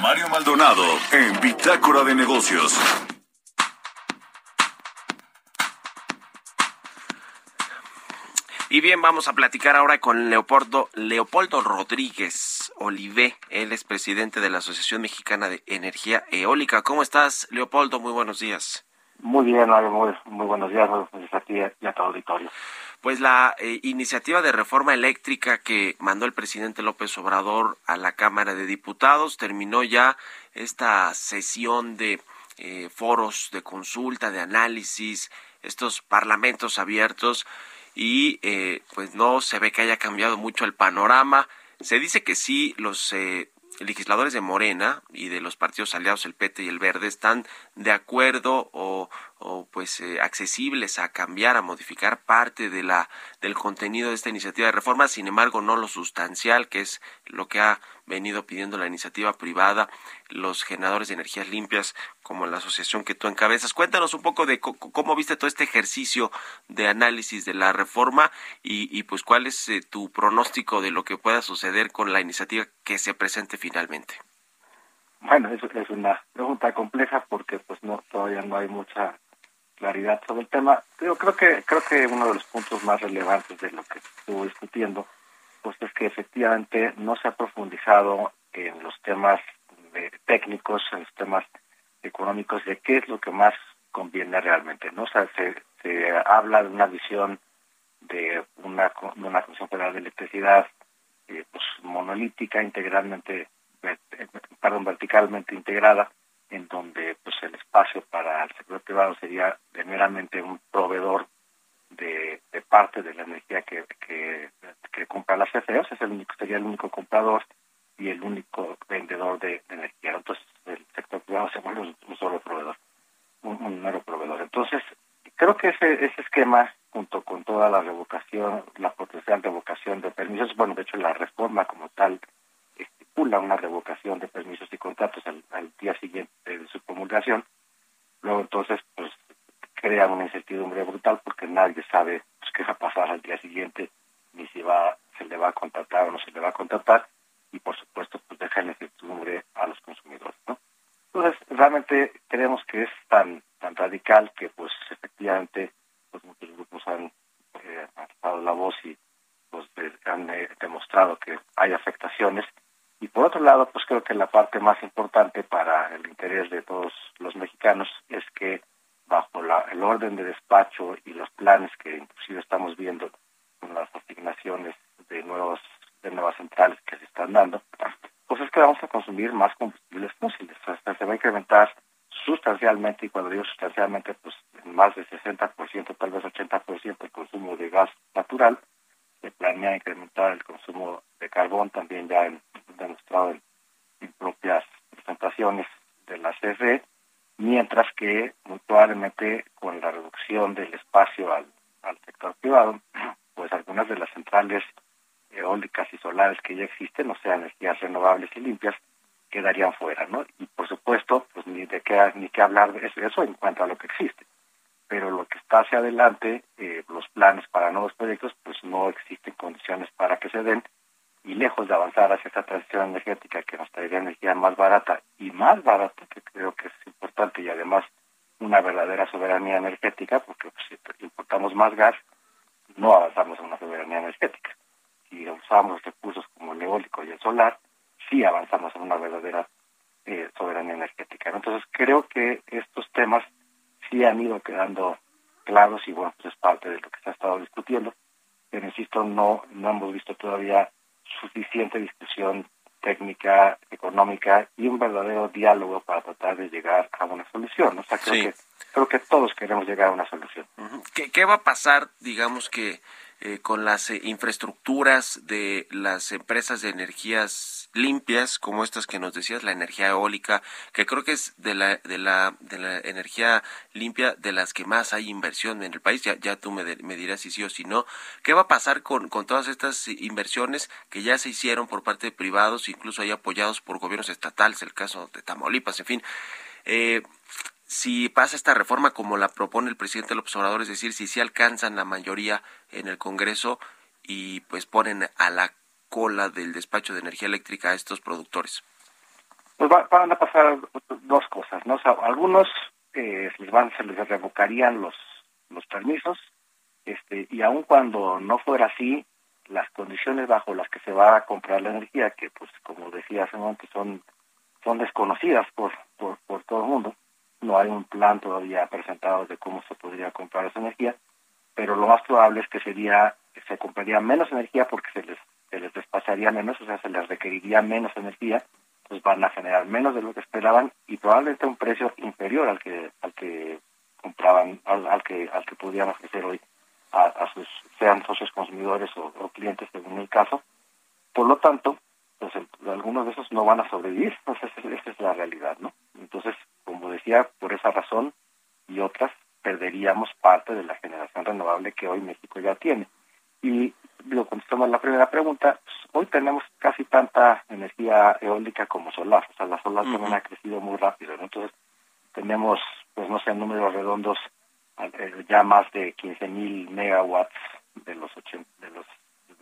Mario Maldonado en Bitácora de Negocios. Y bien, vamos a platicar ahora con Leopoldo, Leopoldo Rodríguez Olivé. Él es presidente de la Asociación Mexicana de Energía Eólica. ¿Cómo estás, Leopoldo? Muy buenos días. Muy bien, Mario, muy, muy buenos días, buenos días a ti y a tu auditorio. Pues la eh, iniciativa de reforma eléctrica que mandó el presidente López Obrador a la Cámara de Diputados terminó ya esta sesión de eh, foros de consulta, de análisis, estos parlamentos abiertos y eh, pues no se ve que haya cambiado mucho el panorama. Se dice que sí, los eh, legisladores de Morena y de los partidos aliados, el PT y el Verde, están de acuerdo o, o pues eh, accesibles a cambiar, a modificar parte de la del contenido de esta iniciativa de reforma, sin embargo no lo sustancial, que es lo que ha venido pidiendo la iniciativa privada, los generadores de energías limpias, como la asociación que tú encabezas. Cuéntanos un poco de cómo viste todo este ejercicio de análisis de la reforma y, pues cuál es eh, tu pronóstico de lo que pueda suceder con la iniciativa que se presente finalmente. Bueno, eso es una pregunta compleja porque pues no todavía no hay mucha claridad sobre el tema. Yo creo que creo que uno de los puntos más relevantes de lo que estuvo discutiendo pues es que efectivamente no se ha profundizado en los temas técnicos, en los temas económicos de qué es lo que más conviene realmente, ¿no? Sea, se, se habla de una visión de una, de una Comisión Federal de Electricidad eh, pues monolítica, integralmente, eh, perdón, verticalmente integrada, en donde pues el espacio para el sector privado sería un proveedor de, parte de la energía que, que, compra las CFEs, es el único, sería el único comprador y el único vendedor de, energía. Entonces el sector privado se vuelve un, un solo proveedor, un, un mero proveedor. Entonces creo que ese, ese esquema junto con toda la revocación, la potencial revocación de permisos, bueno, de hecho la reforma como tal estipula una revocación de permisos y contratos al, al día siguiente de su promulgación, luego entonces pues crea una incertidumbre brutal porque nadie sabe pues, qué va a pasar al día siguiente, ni si va, se le va a contratar o no se le va a contratar, y por supuesto pues deja en incertidumbre a los consumidores, ¿no? Entonces, realmente creemos que es tan, tan radical que pues efectivamente pues muchos grupos han eh, la voz y pues han eh, demostrado que hay afectaciones. Y por otro lado, pues creo que la parte más importante para el interés de todos los mexicanos es que bajo la, el orden de despacho y los planes que inclusive estamos viendo con las asignaciones de nuevos de nuevas centrales que se están dando, pues es que vamos a consumir más combustibles fósiles. Hasta se incrementar sustancialmente, y cuando digo sustancialmente, pues en más de 60%, tal vez 80% el consumo de gas natural. Se planea incrementar el consumo de carbón, también ya demostrado en, en propias presentaciones de la CFE, mientras que muy probablemente con la reducción del espacio al, al sector privado, pues algunas de las centrales eólicas y solares que ya existen, o sea, energías renovables y limpias, quedarían fuera, ¿no? Y por supuesto, pues ni de qué ni qué hablar de eso en cuanto a lo que existe. Pero lo que está hacia adelante, eh, los planes para nuevos proyectos, pues no existen condiciones para que se den y lejos de avanzar hacia esta transición energética que nos traería energía más barata y más barata, que creo que es importante y además una verdadera soberanía energética, porque pues, si importamos más gas, no avanzamos en una soberanía energética. Si usamos recursos como el eólico y el solar, sí avanzamos en una verdadera eh, soberanía energética. Entonces creo que estos temas sí han ido quedando claros y bueno, pues es parte de lo que se ha estado discutiendo, pero insisto, no, no hemos visto todavía suficiente discusión técnica, económica y un verdadero diálogo para tratar de llegar a una solución. O sea, creo, Sí. que, creo que todos queremos llegar a una solución. ¿Qué, ¿Qué va a pasar, digamos que eh, con las eh, infraestructuras de las empresas de energías limpias como estas que nos decías, la energía eólica, que creo que es de la, de la, de la energía limpia de las que más hay inversión en el país, ya, ya tú me, me dirás si sí o si no. ¿Qué va a pasar con, con todas estas inversiones que ya se hicieron por parte de privados, incluso hay apoyados por gobiernos estatales, el caso de Tamaulipas, en fin? Eh, si pasa esta reforma como la propone el presidente López Obrador, es decir, si se alcanzan la mayoría en el Congreso y pues ponen a la cola del despacho de energía eléctrica a estos productores? Pues van a pasar dos cosas, ¿no? algunos eh, les van, se les revocarían los los permisos, este, y aun cuando no fuera así, las condiciones bajo las que se va a comprar la energía, que pues como decía hace un momento son son desconocidas por, por, por todo el mundo, no hay un plan todavía presentado de cómo se podría comprar esa energía, pero lo más probable es que sería se compraría menos energía porque se les, se les despacharía menos, o sea, se les requeriría menos energía, pues van a generar menos de lo que esperaban y probablemente un precio inferior al que al que compraban, al, que al que podían ofrecer hoy a, sus sean socios consumidores o, clientes según el caso. Por lo tanto, pues algunos de esos no van a sobrevivir, pues esa es la realidad, ¿no? Entonces, decía, por esa razón y otras, perderíamos parte de la generación renovable que hoy México ya tiene. Y lo contestamos la primera pregunta, pues, hoy tenemos casi tanta energía eólica como solar, o sea, la solar también ha crecido muy rápido, Entonces, tenemos, pues no sé, números redondos, eh, ya más de 15 mil megawatts de los, de los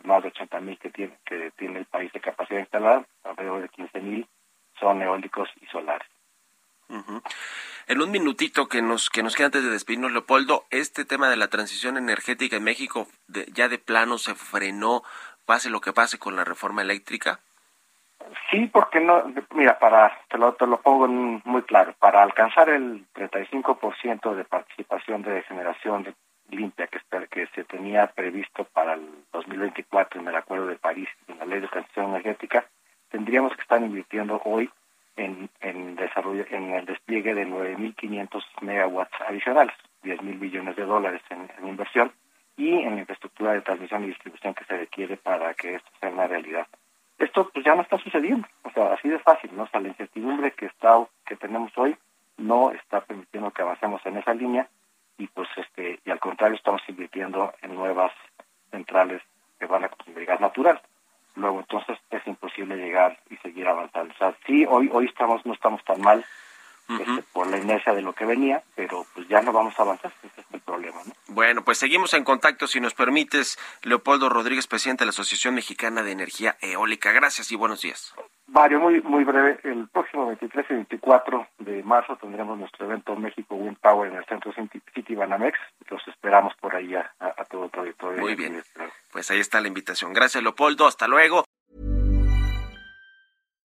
más de 80 mil que tiene, que tiene el país de capacidad instalada, alrededor de 15 mil son eólicos y solares. En un minutito que nos que nos queda antes de despedirnos, Leopoldo, este tema de la transición energética en México ya de plano se frenó, pase lo que pase con la reforma eléctrica. Sí, porque no, mira, para te lo, te lo pongo muy claro, para alcanzar el 35% de participación de generación limpia que, que se tenía previsto para el 2024 en el Acuerdo de París en la Ley de Transición Energética, tendríamos que estar invirtiendo hoy en, desarrollo, en el despliegue de 9.500 megawatts adicionales, 10.000 billones de dólares en, inversión y en la infraestructura de transmisión y distribución que se requiere para que esto sea una realidad. Esto pues ya no está sucediendo, o sea, así de fácil, ¿no? O sea, la incertidumbre que está que tenemos hoy no está permitiendo que avancemos en esa línea y pues este y al contrario estamos invirtiendo en nuevas centrales que van a consumir gas natural luego entonces es imposible llegar seguir avanzando. O sea, sí, hoy hoy estamos no estamos tan mal este, por la inercia de lo que venía, pero pues ya no vamos a avanzar, ese es el problema. ¿no? Bueno, pues seguimos en contacto, si nos permites, Leopoldo Rodríguez, presidente de la Asociación Mexicana de Energía Eólica. Gracias y buenos días. Mario, muy, muy breve. El próximo 23 y 24 de marzo tendremos nuestro evento México Wind Power en el Centro City Banamex. Los esperamos por ahí a, a todo el auditorio. Muy bien. Pues ahí está la invitación. Gracias, Leopoldo. Hasta luego.